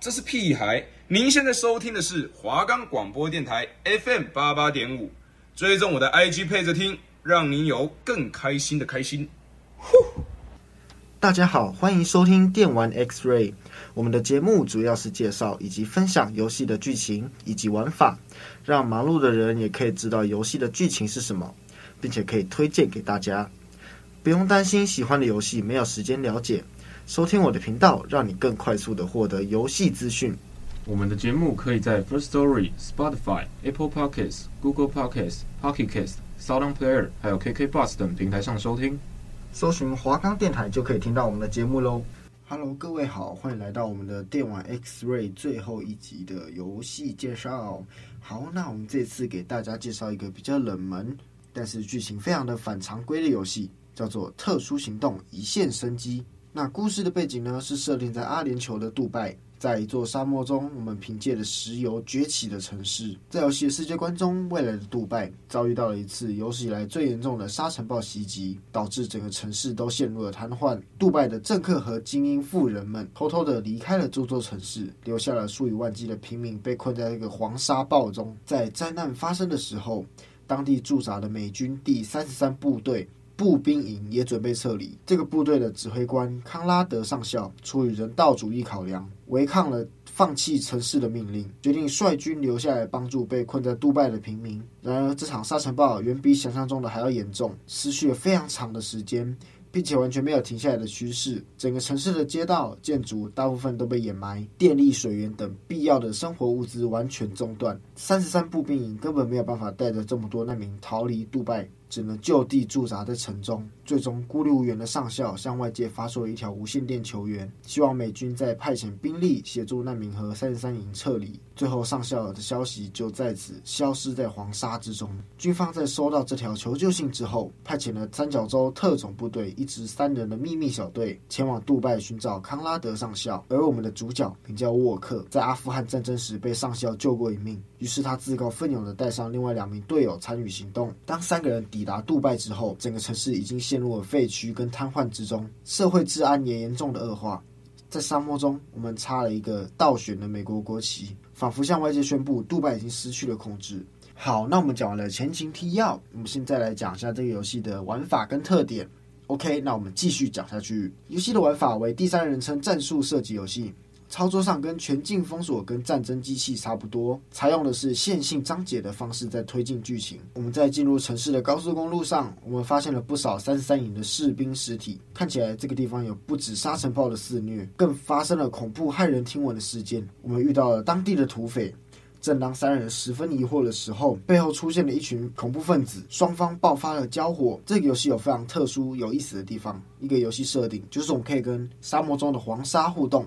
这是屁孩。您现在收听的是华冈广播电台 FM 八八点五，追踪我的 IG 配着听，让您有更开心的开心。呼！大家好，欢迎收听电玩 X-Ray。我们的节目主要是介绍以及分享游戏的剧情以及玩法，让忙碌的人也可以知道游戏的剧情是什么，并且可以推荐给大家。不用担心喜欢的游戏没有时间了解。收听我的频道，让你更快速的获得游戏资讯。我们的节目可以在 First Story、Spotify、Apple Podcasts、Google Podcasts、Pocket Casts、SoundPlayer 还有 KK Bus 等平台上收听。搜寻华冈电台就可以听到我们的节目喽。Hello，各位好，欢迎来到我们的电玩 X-Ray 最后一集的游戏介绍。好，那我们这次给大家介绍一个比较冷门，但是剧情非常的反常规的游戏，叫做《特殊行动：一线生机》。那故事的背景呢，是设定在阿联酋的杜拜，在一座沙漠中，我们凭借着石油崛起的城市。在游戏的世界观中，未来的杜拜遭遇到了一次有史以来最严重的沙尘暴袭击，导致整个城市都陷入了瘫痪。杜拜的政客和精英富人们偷偷的离开了这座城市，留下了数以万计的平民被困在这个黄沙暴中。在灾难发生的时候，当地驻扎的美军第三十三部队。步兵营也准备撤离。这个部队的指挥官康拉德上校出于人道主义考量，违抗了放弃城市的命令，决定率军留下来帮助被困在杜拜的平民。然而，这场沙尘暴远比想象中的还要严重，持续了非常长的时间。并且完全没有停下来的趋势，整个城市的街道、建筑大部分都被掩埋，电力、水源等必要的生活物资完全中断。三十三步兵营根本没有办法带着这么多难民逃离杜拜，只能就地驻扎在城中。最终，孤立无援的上校向外界发出了一条无线电求援，希望美军再派遣兵力协助难民和三十三营撤离。最后，上校的消息就在此消失在黄沙之中。军方在收到这条求救信之后，派遣了三角洲特种部队一支三人的秘密小队前往杜拜寻找康拉德上校。而我们的主角名叫沃克，在阿富汗战争时被上校救过一命，于是他自告奋勇地带上另外两名队友参与行动。当三个人抵达杜拜之后，整个城市已经陷入了废墟跟瘫痪之中，社会治安也严重的恶化。在沙漠中，我们插了一个倒悬的美国国旗。仿佛向外界宣布，杜拜已经失去了控制。好，那我们讲完了前情提要，我们现在来讲一下这个游戏的玩法跟特点。OK，那我们继续讲下去。游戏的玩法为第三人称战术射击游戏。操作上跟全境封锁跟战争机器差不多，采用的是线性章节的方式在推进剧情。我们在进入城市的高速公路上，我们发现了不少三十三营的士兵尸体，看起来这个地方有不止沙尘暴的肆虐，更发生了恐怖骇人听闻的事件。我们遇到了当地的土匪，正当三人十分疑惑的时候，背后出现了一群恐怖分子，双方爆发了交火。这个游戏有非常特殊有意思的地方，一个游戏设定就是我们可以跟沙漠中的黄沙互动。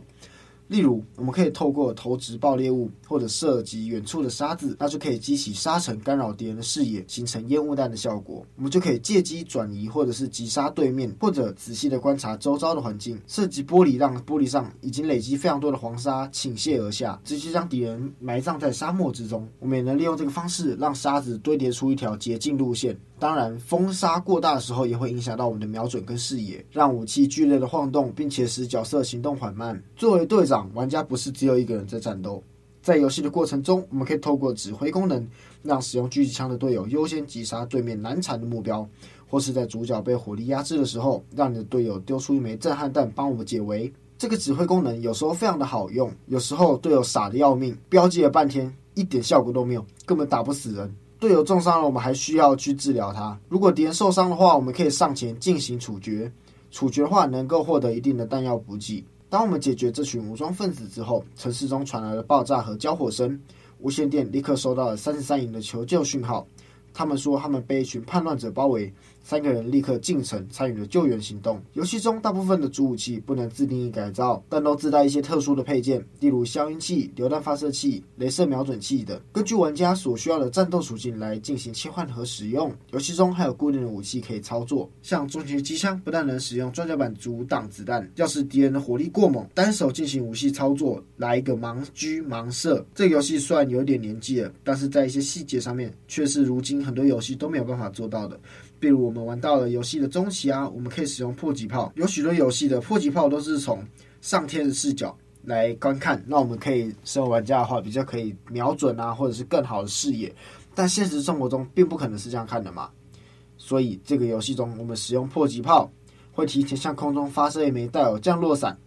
例如，我们可以透过投掷爆裂物或者射击远处的沙子，那就可以激起沙尘，干扰敌人的视野，形成烟雾弹的效果。我们就可以借机转移，或者是击杀对面，或者仔细的观察周遭的环境，射击玻璃，让玻璃上已经累积非常多的黄沙倾泻而下，直接将敌人埋葬在沙漠之中。我们也能利用这个方式，让沙子堆叠出一条捷径路线。当然，风沙过大的时候也会影响到我们的瞄准跟视野，让武器剧烈的晃动，并且使角色行动缓慢。作为队长，玩家不是只有一个人在战斗，在游戏的过程中，我们可以透过指挥功能，让使用狙击枪的队友优先击杀对面难缠的目标，或是在主角被火力压制的时候，让你的队友丢出一枚震撼弹帮我们解围。这个指挥功能有时候非常的好用，有时候队友傻得要命，标记了半天一点效果都没有，根本打不死人。队友重伤了，我们还需要去治疗他。如果敌人受伤的话，我们可以上前进行处决。处决的话，能够获得一定的弹药补给。当我们解决这群武装分子之后，城市中传来了爆炸和交火声，无线电立刻收到了三十三营的求救讯号。他们说他们被一群叛乱者包围。三个人立刻进城参与了救援行动。游戏中大部分的主武器不能自定义改造，但都自带一些特殊的配件，例如消音器、榴弹发射器、镭射瞄准器等，根据玩家所需要的战斗属性来进行切换和使用。游戏中还有固定的武器可以操作，像重型机枪不但能使用装甲板阻挡子弹，要是敌人的火力过猛，单手进行武器操作，来一个盲狙盲射。这个游戏虽然有点年纪了，但是在一些细节上面却是如今很多游戏都没有办法做到的。比如我们玩到了游戏的中期啊，我们可以使用迫击炮。有许多游戏的迫击炮都是从上天的视角来观看，那我们可以身为玩家的话，比较可以瞄准啊，或者是更好的视野。但现实生活中并不可能是这样看的嘛，所以这个游戏中，我们使用迫击炮，会提前向空中发射一枚带有降落伞、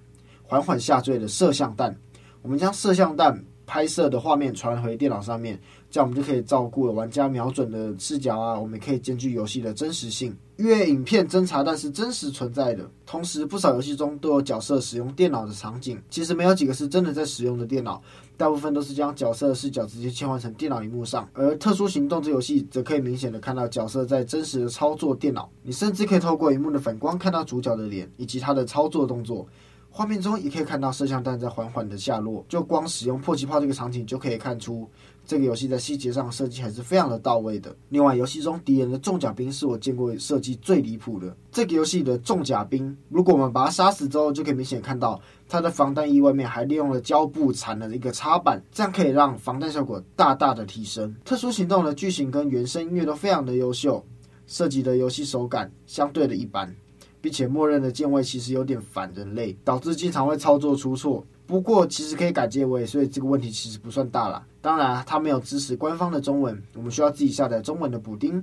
缓缓下坠的摄像弹。我们将摄像弹拍摄的画面传回电脑上面。这样我们就可以照顾了玩家瞄准的视角啊，我们可以兼具游戏的真实性。因为影片侦查弹是真实存在的，同时不少游戏中都有角色使用电脑的场景。其实没有几个是真的在使用的电脑，大部分都是将角色视角直接切换成电脑荧幕上。而特殊行动这游戏则可以明显的看到角色在真实的操作电脑，你甚至可以透过荧幕的反光看到主角的脸以及他的操作动作。画面中也可以看到摄像弹在缓缓的下落，就光使用迫击炮这个场景就可以看出。这个游戏在细节上设计还是非常的到位的。另外，游戏中敌人的重甲兵是我见过设计最离谱的。这个游戏的重甲兵，如果我们把它杀死之后，就可以明显看到它的防弹衣外面还利用了胶布缠了一个插板，这样可以让防弹效果大大的提升。特殊行动的剧情跟原声音乐都非常的优秀，设计的游戏手感相对的一般，并且默认的键位其实有点反人类，导致经常会操作出错。不过其实可以改键位，所以这个问题其实不算大啦。当然，它没有支持官方的中文，我们需要自己下载中文的补丁。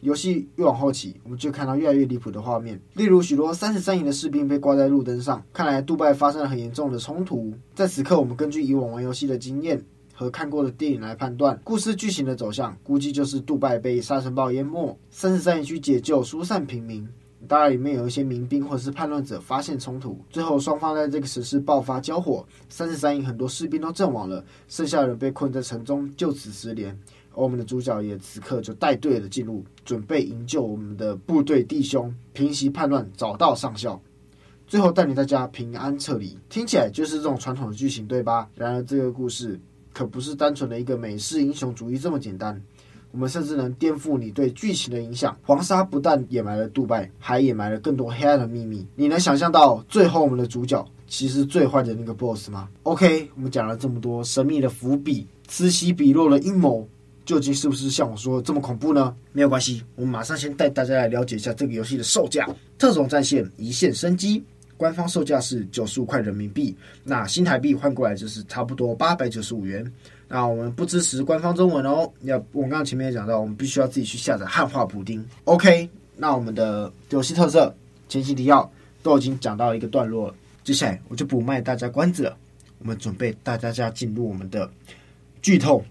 游戏越往后期，我们就看到越来越离谱的画面，例如许多三十三营的士兵被挂在路灯上，看来杜拜发生了很严重的冲突。在此刻，我们根据以往玩游戏的经验和看过的电影来判断故事剧情的走向，估计就是杜拜被沙尘暴淹没，三十三营去解救疏散平民。当然，里面有一些民兵或者是叛乱者发现冲突，最后双方在这个城市爆发交火，三十三营很多士兵都阵亡了，剩下的人被困在城中，就此失联。而我们的主角也此刻就带队的进入，准备营救我们的部队弟兄，平息叛乱，找到上校，最后带领大家平安撤离。听起来就是这种传统的剧情，对吧？然而，这个故事可不是单纯的一个美式英雄主义这么简单。我们甚至能颠覆你对剧情的影响。黄沙不但掩埋了杜拜，还掩埋了更多黑暗的秘密。你能想象到最后我们的主角其实最坏的那个 BOSS 吗？OK，我们讲了这么多神秘的伏笔，此起彼落的阴谋，究竟是不是像我说的这么恐怖呢？没有关系，我们马上先带大家来了解一下这个游戏的售价。特种战线一线生机，官方售价是九十五块人民币，那新台币换过来就是差不多八百九十五元。那我们不支持官方中文哦。要我刚刚前面也讲到，我们必须要自己去下载汉化补丁。OK，那我们的游戏特色、前期提要都已经讲到一个段落了，接下来我就不卖大家关子了。我们准备带大家进入我们的剧透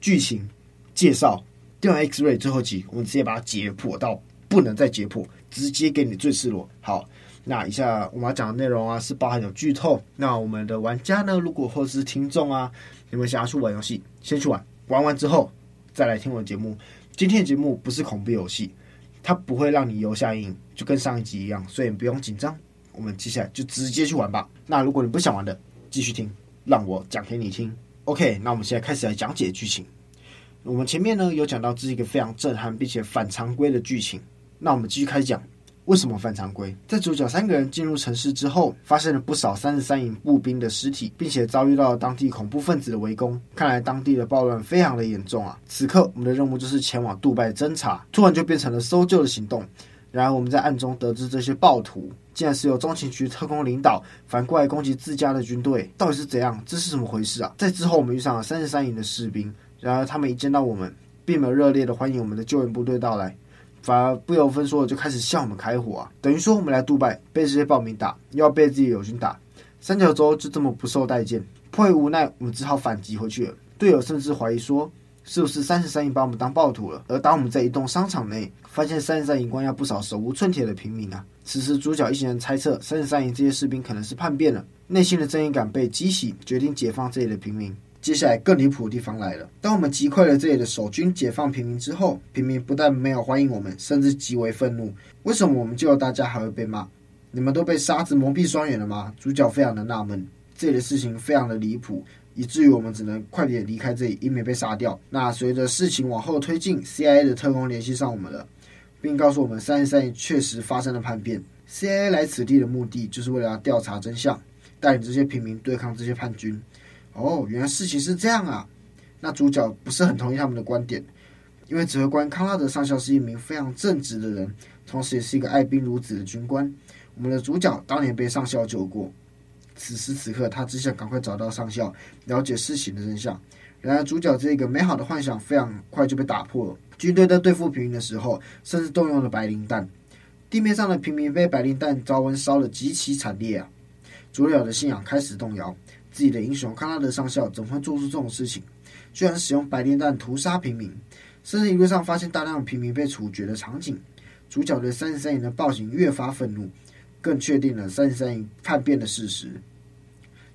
剧情介绍。电玩 X-Ray 最后集，我们直接把它解剖到不能再解剖，直接给你最赤裸。好。那以下我们要讲的内容啊，是包含有剧透。那我们的玩家呢，如果或是听众啊，你们想要去玩游戏，先去玩，玩完之后再来听我的节目。今天的节目不是恐怖游戏，它不会让你留下阴影，就跟上一集一样，所以你不用紧张。我们接下来就直接去玩吧。那如果你不想玩的，继续听，让我讲给你听。OK，那我们现在开始来讲解剧情。我们前面呢有讲到这是一个非常震撼并且反常规的剧情，那我们继续开始讲。为什么犯常规？在主角三个人进入城市之后，发现了不少三十三营步兵的尸体，并且遭遇到了当地恐怖分子的围攻。看来当地的暴乱非常的严重啊！此刻我们的任务就是前往杜拜侦查，突然就变成了搜救的行动。然而我们在暗中得知，这些暴徒竟然是由中情局特工领导，反过来攻击自家的军队，到底是怎样？这是怎么回事啊？在之后我们遇上了三十三营的士兵，然而他们一见到我们，并没有热烈的欢迎我们的救援部队到来。反而不由分说的就开始向我们开火啊！等于说我们来杜拜被这些暴民打，又要被自己友军打，三角洲就这么不受待见。迫于无奈，我们只好反击回去了。队友甚至怀疑说，是不是三十三营把我们当暴徒了？而当我们在一栋商场内发现三十三营关押不少手无寸铁的平民啊！此时主角一行人猜测，三十三营这些士兵可能是叛变了，内心的正义感被激起，决定解放这里的平民。接下来更离谱的地方来了。当我们击溃了这里的守军，解放平民之后，平民不但没有欢迎我们，甚至极为愤怒。为什么我们救了大家还会被骂？你们都被沙子蒙蔽双眼了吗？主角非常的纳闷，这里的事情非常的离谱，以至于我们只能快点离开这里，以免被杀掉。那随着事情往后推进，CIA 的特工联系上我们了，并告诉我们三十三营确实发生了叛变。CIA 来此地的目的就是为了要调查真相，带领这些平民对抗这些叛军。哦，原来事情是这样啊！那主角不是很同意他们的观点，因为指挥官康拉德上校是一名非常正直的人，同时也是一个爱兵如子的军官。我们的主角当年被上校救过，此时此刻，他只想赶快找到上校，了解事情的真相。然而，主角这个美好的幻想非常快就被打破了。军队在对付平民的时候，甚至动用了白磷弹。地面上的平民被白磷弹高温烧得极其惨烈啊！主角的信仰开始动摇，自己的英雄康拉德上校怎么会做出这种事情？居然使用白磷弹屠杀平民，甚至一路上发现大量平民被处决的场景。主角对三十三营的暴行越发愤怒，更确定了三十三营叛变的事实。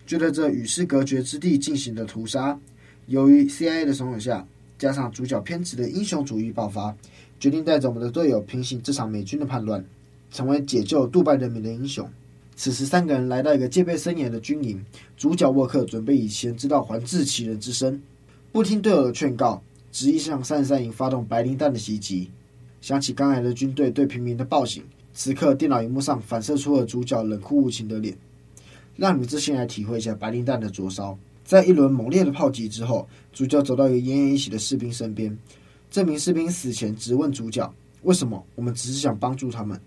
就在这与世隔绝之地进行的屠杀。由于 CIA 的怂恿下，加上主角偏执的英雄主义爆发，决定带着我们的队友平息这场美军的叛乱，成为解救杜拜人民的英雄。此时，三个人来到一个戒备森严的军营，主角沃克准备以先知道还治其人之身，不听队友的劝告，执意向三十三营发动白磷弹的袭击。想起刚来的军队对平民的暴行，此刻电脑荧幕上反射出了主角冷酷无情的脸，让你们自行来体会一下白磷弹的灼烧。在一轮猛烈的炮击之后，主角走到一个奄奄一息的士兵身边。这名士兵死前直问主角：“为什么？我们只是想帮助他们。”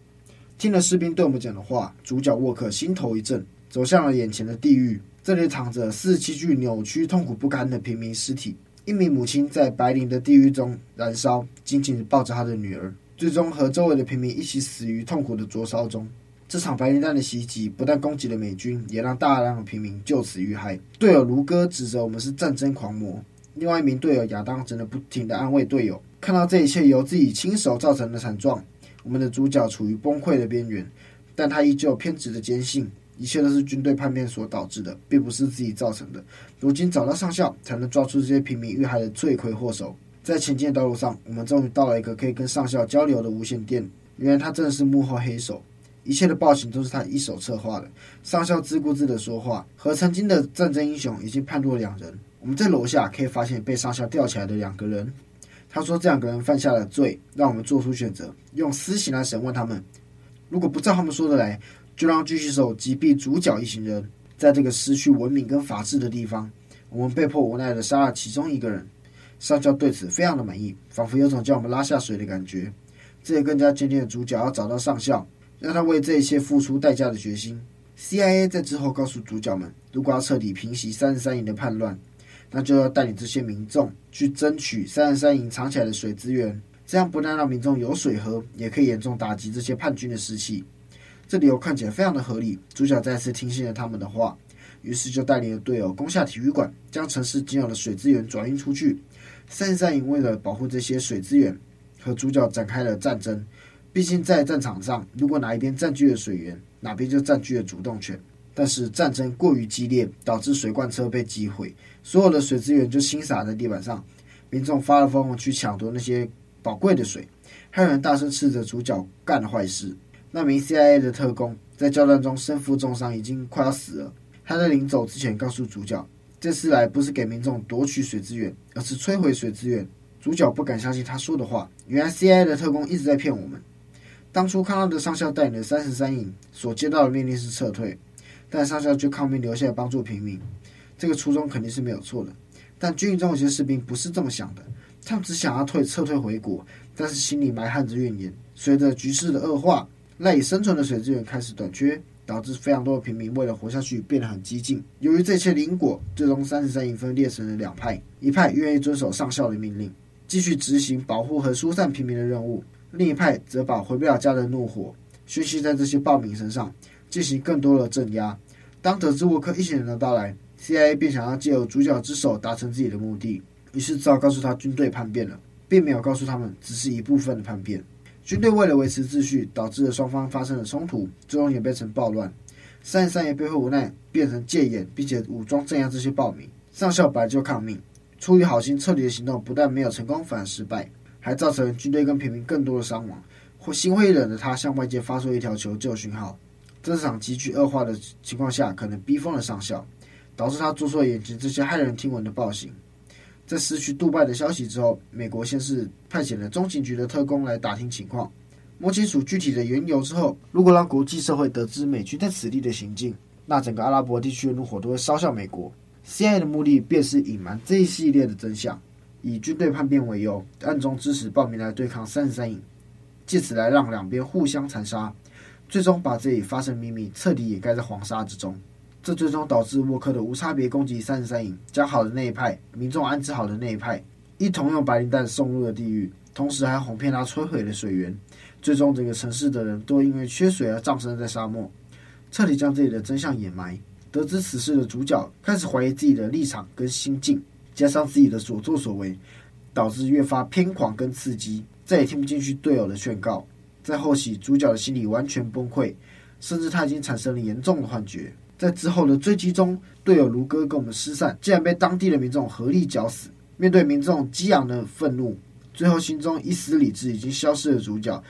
听了士兵对我们讲的话，主角沃克心头一震，走向了眼前的地狱。这里躺着四十七具扭曲、痛苦不堪的平民尸体。一名母亲在白磷的地狱中燃烧，紧紧地抱着她的女儿，最终和周围的平民一起死于痛苦的灼烧中。这场白磷弹的袭击不但攻击了美军，也让大量的平民就此遇害。队友卢哥指责我们是战争狂魔，另外一名队友亚当只能不停地安慰队友。看到这一切由自己亲手造成的惨状，我们的主角处于崩溃的边缘，但他依旧偏执地坚信一切都是军队叛变所导致的，并不是自己造成的。如今找到上校，才能抓出这些平民遇害的罪魁祸首。在前进的道路上，我们终于到了一个可以跟上校交流的无线电，原来他正是幕后黑手。一切的暴行都是他一手策划的。上校自顾自的说话，和曾经的战争英雄已经判若两人。我们在楼下可以发现被上校吊起来的两个人。他说这两个人犯下了罪，让我们做出选择，用私刑来审问他们。如果不照他们说的来，就让狙击手击毙主角一行人。在这个失去文明跟法治的地方，我们被迫无奈的杀了其中一个人。上校对此非常的满意，仿佛有种将我们拉下水的感觉。这也更加坚定了主角要找到上校。让他为这一切付出代价的决心。CIA 在之后告诉主角们，如果要彻底平息三十三营的叛乱，那就要带领这些民众去争取三十三营藏起来的水资源。这样不但让民众有水喝，也可以严重打击这些叛军的士气。这理由看起来非常的合理。主角再次听信了他们的话，于是就带领了队友攻下体育馆，将城市仅有的水资源转运出去。三十三营为了保护这些水资源，和主角展开了战争。毕竟在战场上，如果哪一边占据了水源，哪边就占据了主动权。但是战争过于激烈，导致水罐车被击毁，所有的水资源就倾洒在地板上，民众发了疯去抢夺那些宝贵的水，还有人大声斥责主角干了坏事。那名 CIA 的特工在交战中身负重伤，已经快要死了。他在临走之前告诉主角，这次来不是给民众夺取水资源，而是摧毁水资源。主角不敢相信他说的话，原来 CIA 的特工一直在骗我们。当初康拉德上校带领的三十三营所接到的命令是撤退，但上校却抗命留下来帮助平民，这个初衷肯定是没有错的。但军营中有些士兵不是这么想的，他们只想要退撤退回国，但是心里埋憾着怨言。随着局势的恶化，赖以生存的水资源开始短缺，导致非常多的平民为了活下去变得很激进。由于这些灵果，最终三十三营分裂成了两派，一派愿意遵守上校的命令，继续执行保护和疏散平民的任务。另一派则把回不了家的怒火宣泄在这些暴民身上，进行更多的镇压。当得知沃克一行人的到来，CIA 便想要借由主角之手达成自己的目的，于是只好告诉他军队叛变了，并没有告诉他们只是一部分的叛变。军队为了维持秩序，导致了双方发生了冲突，最终演变成暴乱。三十三爷背后无奈变成戒严，并且武装镇压这些暴民。上校本来就抗命，出于好心撤离的行动不但没有成功，反而失败。还造成军队跟平民更多的伤亡，或心灰意冷的他向外界发出一条求救讯号。这场急剧恶化的情况下，可能逼疯了上校，导致他做出了眼前这些骇人听闻的暴行。在失去杜拜的消息之后，美国先是派遣了中情局的特工来打听情况，摸清楚具体的缘由之后，如果让国际社会得知美军在此地的行径，那整个阿拉伯地区的怒火都会烧向美国。CIA 的目的便是隐瞒这一系列的真相。以军队叛变为由，暗中支持暴民来对抗三十三营，借此来让两边互相残杀，最终把这里发生秘密彻底掩盖在黄沙之中。这最终导致沃克的无差别攻击三十三营，将好的那一派民众安置好的那一派，一同用白磷弹送入了地狱，同时还哄骗他摧毁了水源。最终，整个城市的人都因为缺水而葬身在沙漠，彻底将自己的真相掩埋。得知此事的主角开始怀疑自己的立场跟心境，加上自己的所作所为，导致越发偏狂跟刺激，再也听不进去队友的劝告。在后期，主角的心理完全崩溃，甚至他已经产生了严重的幻觉。在之后的追击中，队友卢哥跟我们失散，竟然被当地的民众合力绞死。面对民众激昂的愤怒，最后心中一丝理智已经消失的主角。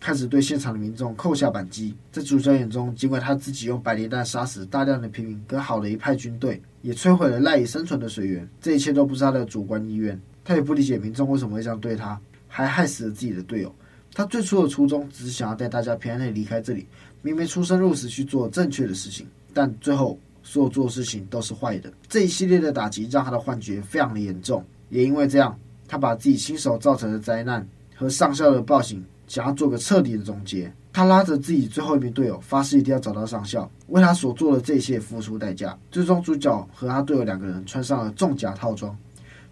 开始对现场的民众扣下扳机，在主角眼中，尽管他自己用白磷弹杀死大量的平民跟好的一派军队，也摧毁了赖以生存的水源，这一切都不是他的主观意愿。他也不理解民众为什么会这样对他，还害死了自己的队友。他最初的初衷只是想要带大家平安的离开这里，明明出生入死去做正确的事情，但最后所有做的事情都是坏的。这一系列的打击让他的幻觉非常的严重，也因为这样，他把自己亲手造成的灾难和上校的暴行。想要做个彻底的总结，他拉着自己最后一名队友，发誓一定要找到上校，为他所做的这些付出代价。最终，主角和他队友两个人穿上了重甲套装，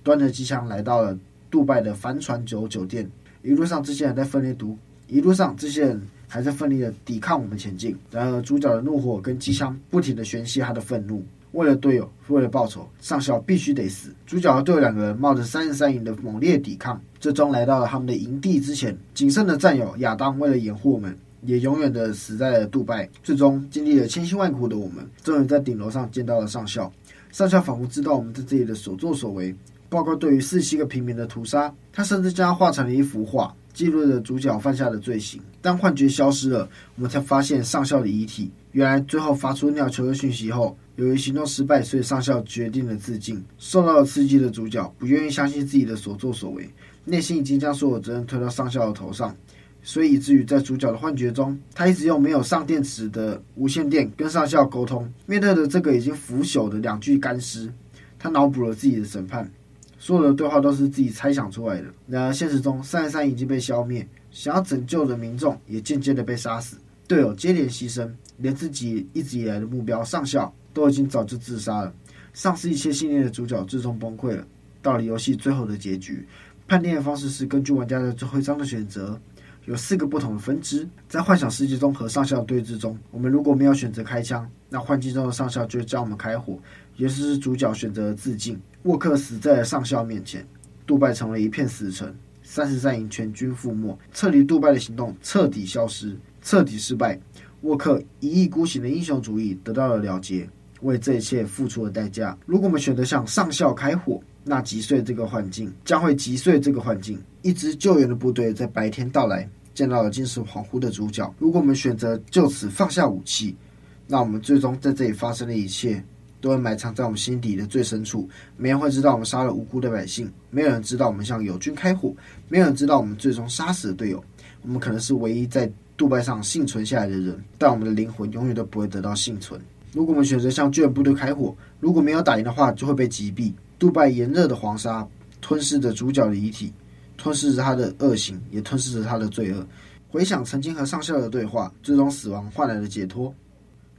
端着机枪来到了杜拜的帆船酒酒店。一路上，这些人在奋力读，一路上，这些人还在奋力的抵抗我们前进。然而，主角的怒火跟机枪不停的宣泄他的愤怒。为了队友，为了报仇，上校必须得死。主角和队友两个人冒着三十三营的猛烈抵抗，最终来到了他们的营地之前。仅剩的战友亚当为了掩护我们，也永远的死在了杜拜。最终经历了千辛万苦的我们，终于在顶楼上见到了上校。上校仿佛知道我们在这里的所作所为，包括对于四十七个平民的屠杀，他甚至将它画成了一幅画，记录着主角犯下的罪行。当幻觉消失了，我们才发现上校的遗体。原来最后发出尿球的讯息后。由于行动失败，所以上校决定了自尽。受到了刺激的主角不愿意相信自己的所作所为，内心已经将所有责任推到上校的头上，所以以至于在主角的幻觉中，他一直用没有上电池的无线电跟上校沟通。面对着这个已经腐朽的两具干尸，他脑补了自己的审判，所有的对话都是自己猜想出来的。然而现实中，三十三已经被消灭，想要拯救的民众也渐渐的被杀死，队友接连牺牲，连自己一直以来的目标上校。都已经早就自杀了，丧失一切信念的主角最终崩溃了。到了游戏最后的结局，叛逆的方式是根据玩家的最后一张的选择，有四个不同的分支。在幻想世界中和上校对峙中，我们如果没有选择开枪，那幻境中的上校就会将我们开火。也就是主角选择了自尽，沃克死在了上校面前，杜拜成了一片死城，三十三营全军覆没，撤离杜拜的行动彻底消失，彻底失败。沃克一意孤行的英雄主义得到了了结。为这一切付出了代价。如果我们选择向上校开火，那击碎这个环境将会击碎这个环境。一支救援的部队在白天到来，见到了精神恍惚的主角。如果我们选择就此放下武器，那我们最终在这里发生的一切，都会埋藏在我们心底的最深处。没人会知道我们杀了无辜的百姓，没有人知道我们向友军开火，没有人知道我们最终杀死了队友。我们可能是唯一在杜拜上幸存下来的人，但我们的灵魂永远都不会得到幸存。如果我们选择向救援部队开火，如果没有打赢的话，就会被击毙。杜拜炎热的黄沙吞噬着主角的遗体，吞噬着他的恶行，也吞噬着他的罪恶。回想曾经和上校的对话，最终死亡换来了解脱。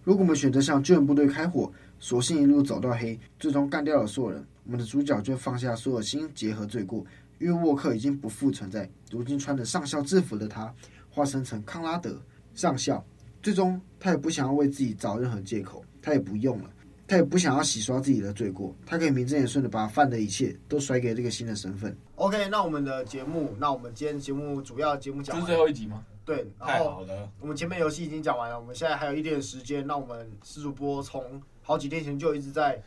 如果我们选择向救援部队开火，索性一路走到黑，最终干掉了所有人，我们的主角就放下所有心结和罪过，因为沃克已经不复存在。如今穿着上校制服的他，化身成康拉德上校。最终，他也不想要为自己找任何借口，他也不用了，他也不想要洗刷自己的罪过，他可以名正言顺的把犯的一切都甩给这个新的身份。OK，那我们的节目，那我们今天节目主要节目讲完，这是最后一集吗？对，太好了。我们前面游戏已经讲完了，我们现在还有一点时间，那我们四主播从好几天前就一直在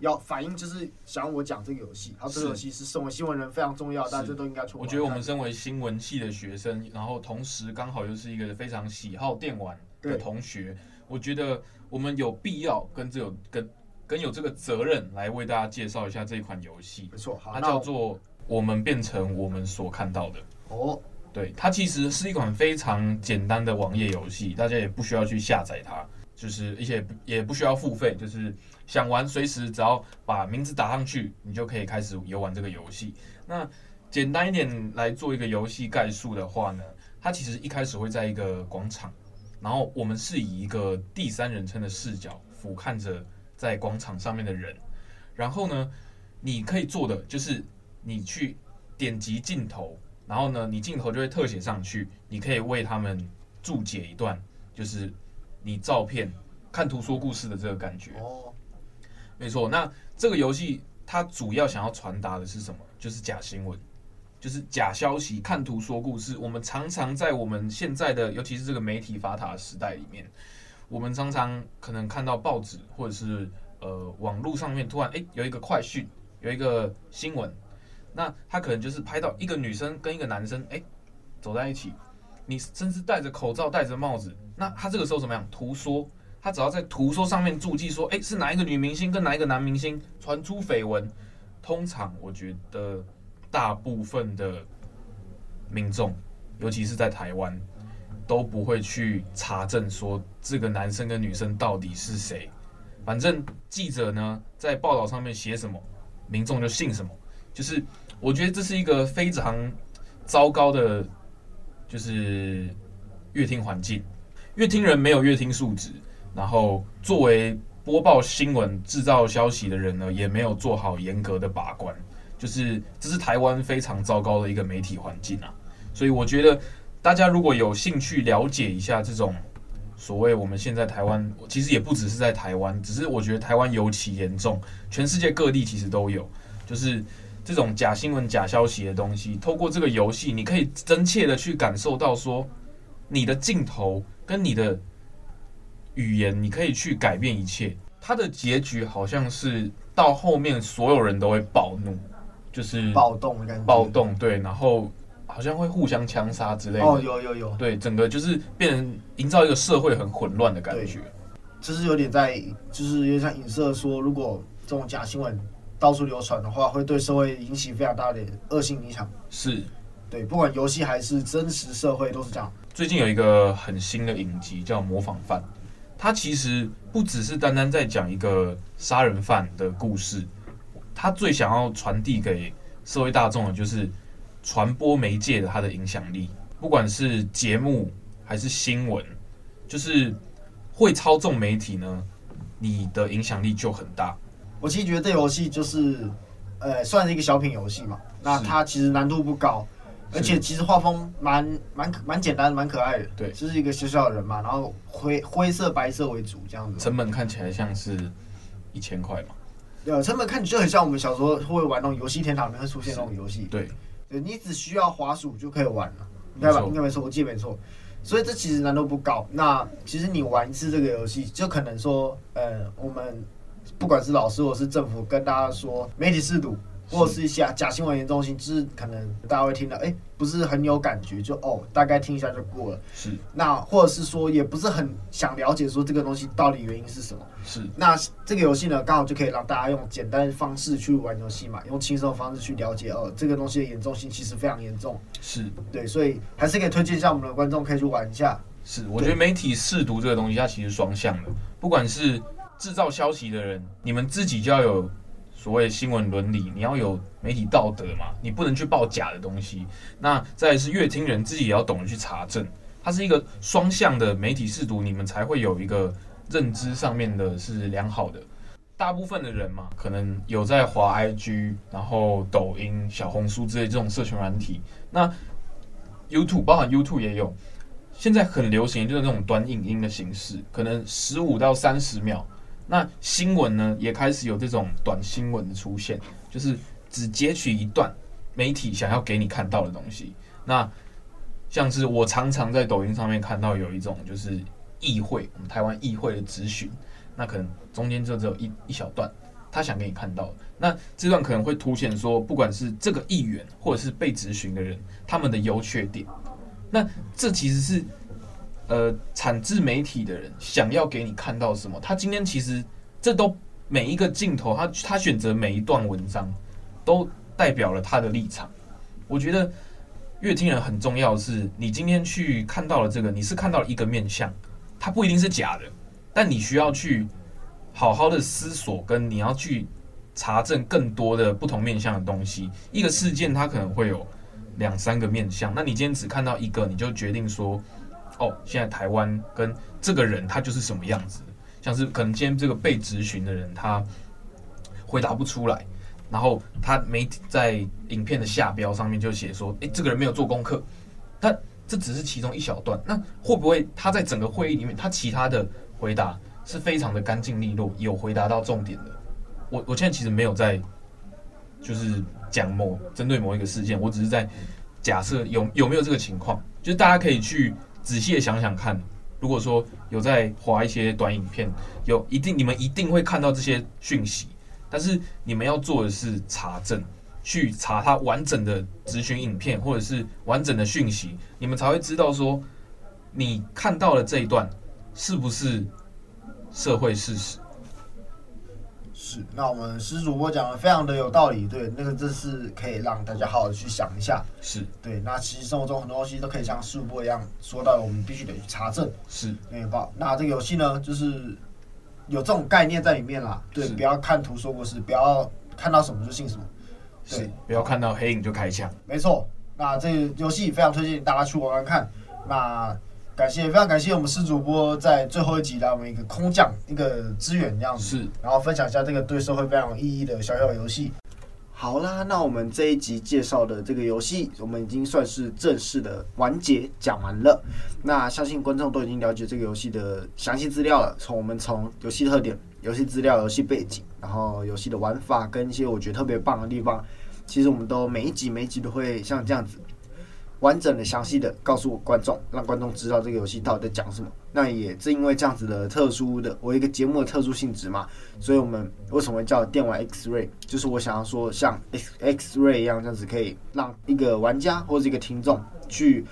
要反映，就是想要我讲这个游戏。好，这个游戏是身为新闻人非常重要，大家都应该出。我觉得我们身为新闻系的学生，然后同时刚好又是一个非常喜好电玩。的同学，我觉得我们有必要跟这有跟跟有这个责任来为大家介绍一下这一款游戏。没错，它叫做《我们变成我们所看到的》。哦，对，它其实是一款非常简单的网页游戏，大家也不需要去下载它，就是一些也不需要付费，就是想玩随时只要把名字打上去，你就可以开始游玩这个游戏。那简单一点来做一个游戏概述的话呢，它其实一开始会在一个广场。然后我们是以一个第三人称的视角俯瞰着在广场上面的人。然后呢，你可以做的就是你去点击镜头，然后呢，你镜头就会特写上去，你可以为他们注解一段，就是你照片看图说故事的这个感觉。哦，没错。那这个游戏它主要想要传达的是什么？就是假新闻。就是假消息，看图说故事。我们常常在我们现在的，尤其是这个媒体发达的时代里面，我们常常可能看到报纸或者是呃网络上面突然诶有一个快讯，有一个新闻，那他可能就是拍到一个女生跟一个男生诶走在一起，你甚至戴着口罩戴着帽子，那他这个时候怎么样？图说，他只要在图说上面注记说，诶是哪一个女明星跟哪一个男明星传出绯闻，通常我觉得。大部分的民众，尤其是在台湾，都不会去查证说这个男生跟女生到底是谁。反正记者呢在报道上面写什么，民众就信什么。就是我觉得这是一个非常糟糕的，就是阅听环境。阅听人没有阅听素质，然后作为播报新闻、制造消息的人呢，也没有做好严格的把关。就是这是台湾非常糟糕的一个媒体环境啊，所以我觉得大家如果有兴趣了解一下这种所谓我们现在台湾，其实也不只是在台湾，只是我觉得台湾尤其严重，全世界各地其实都有，就是这种假新闻、假消息的东西。透过这个游戏，你可以真切的去感受到说，你的镜头跟你的语言，你可以去改变一切。它的结局好像是到后面所有人都会暴怒。就是暴动的感觉，暴动对，然后好像会互相枪杀之类的。哦，有有有，对，整个就是变成营造一个社会很混乱的感觉。就是有点在，就是有点像影射说，如果这种假新闻到处流传的话，会对社会引起非常大的恶性影响。是，对，不管游戏还是真实社会都是这样。最近有一个很新的影集叫《模仿犯》，它其实不只是单单在讲一个杀人犯的故事。他最想要传递给社会大众的，就是传播媒介的它的影响力，不管是节目还是新闻，就是会操纵媒体呢，你的影响力就很大。我其实觉得这游戏就是，呃，算是一个小品游戏嘛。那它其实难度不高，而且其实画风蛮蛮蛮简单，蛮可爱的。对，就是一个小小的人嘛，然后灰灰色、白色为主这样子。成本看起来像是一千块嘛。对，成本看就很像我们小时候会玩那种游戏天堂里面会出现那种游戏。对，对你只需要滑鼠就可以玩了，应该吧？应该没错，我记得没错。所以这其实难度不高。那其实你玩一次这个游戏，就可能说，呃，我们不管是老师或是政府跟大家说媒体试读。或者是一些假新闻严重性，就是可能大家会听到，哎、欸，不是很有感觉，就哦，大概听一下就过了。是。那或者是说，也不是很想了解说这个东西到底原因是什么。是。那这个游戏呢，刚好就可以让大家用简单的方式去玩游戏嘛，用轻松的方式去了解哦，这个东西的严重性其实非常严重。是。对，所以还是可以推荐一下我们的观众可以去玩一下。是，我觉得媒体试读这个东西，它其实双向的，不管是制造消息的人，你们自己就要有。所谓新闻伦理，你要有媒体道德嘛，你不能去报假的东西。那再是阅听人自己也要懂得去查证，它是一个双向的媒体试读，你们才会有一个认知上面的是良好的。大部分的人嘛，可能有在滑 IG，然后抖音、小红书之类这种社群软体。那 YouTube，包含 YouTube 也有，现在很流行就是那种短影音的形式，可能十五到三十秒。那新闻呢，也开始有这种短新闻的出现，就是只截取一段媒体想要给你看到的东西。那像是我常常在抖音上面看到有一种就是议会，我们台湾议会的质询，那可能中间就只有一一小段，他想给你看到。那这段可能会凸显说，不管是这个议员或者是被质询的人，他们的优缺点。那这其实是。呃，产自媒体的人想要给你看到什么？他今天其实这都每一个镜头，他他选择每一段文章，都代表了他的立场。我觉得阅听人很重要的是，你今天去看到了这个，你是看到了一个面相，它不一定是假的，但你需要去好好的思索，跟你要去查证更多的不同面相的东西。一个事件它可能会有两三个面相，那你今天只看到一个，你就决定说。哦，现在台湾跟这个人他就是什么样子？像是可能今天这个被质询的人他回答不出来，然后他没在影片的下标上面就写说，诶，这个人没有做功课，但这只是其中一小段，那会不会他在整个会议里面，他其他的回答是非常的干净利落，有回答到重点的？我我现在其实没有在，就是讲某针对某一个事件，我只是在假设有有没有这个情况，就是大家可以去仔细的想想看。如果说有在划一些短影片，有一定你们一定会看到这些讯息，但是你们要做的是查证，去查他完整的质询影片或者是完整的讯息，你们才会知道说你看到的这一段是不是社会事实。是，那我们施主播讲的非常的有道理，对，那个这是可以让大家好好的去想一下，是对。那其实生活中很多东西都可以像施主播一样说到，我们必须得去查证，是，对吧？那这个游戏呢，就是有这种概念在里面啦，对，不要看图说故事，不要看到什么就信什么，对，不要看到黑影就开枪，没错。那这个游戏非常推荐大家去玩玩看，那。感谢，非常感谢我们施主播在最后一集来我们一个空降一个资源这样子，是，然后分享一下这个对社会非常有意义的小小游戏。好啦，那我们这一集介绍的这个游戏，我们已经算是正式的完结讲完了。那相信观众都已经了解这个游戏的详细资料了，从我们从游戏特点、游戏资料、游戏背景，然后游戏的玩法跟一些我觉得特别棒的地方，其实我们都每一集每一集都会像这样子。完整的、详细的告诉我观众，让观众知道这个游戏到底在讲什么。那也正因为这样子的特殊的，我一个节目的特殊性质嘛，所以我们为什么叫电玩 X-Ray？就是我想要说，像 X X-Ray 一样，这样子可以让一个玩家或者一个听众去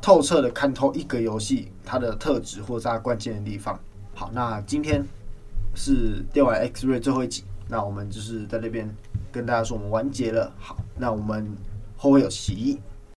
透彻的看透一个游戏它的特质或者它关键的地方。好，那今天是电玩 X-Ray 最后一集，那我们就是在那边跟大家说我们完结了。好，那我们后会有期。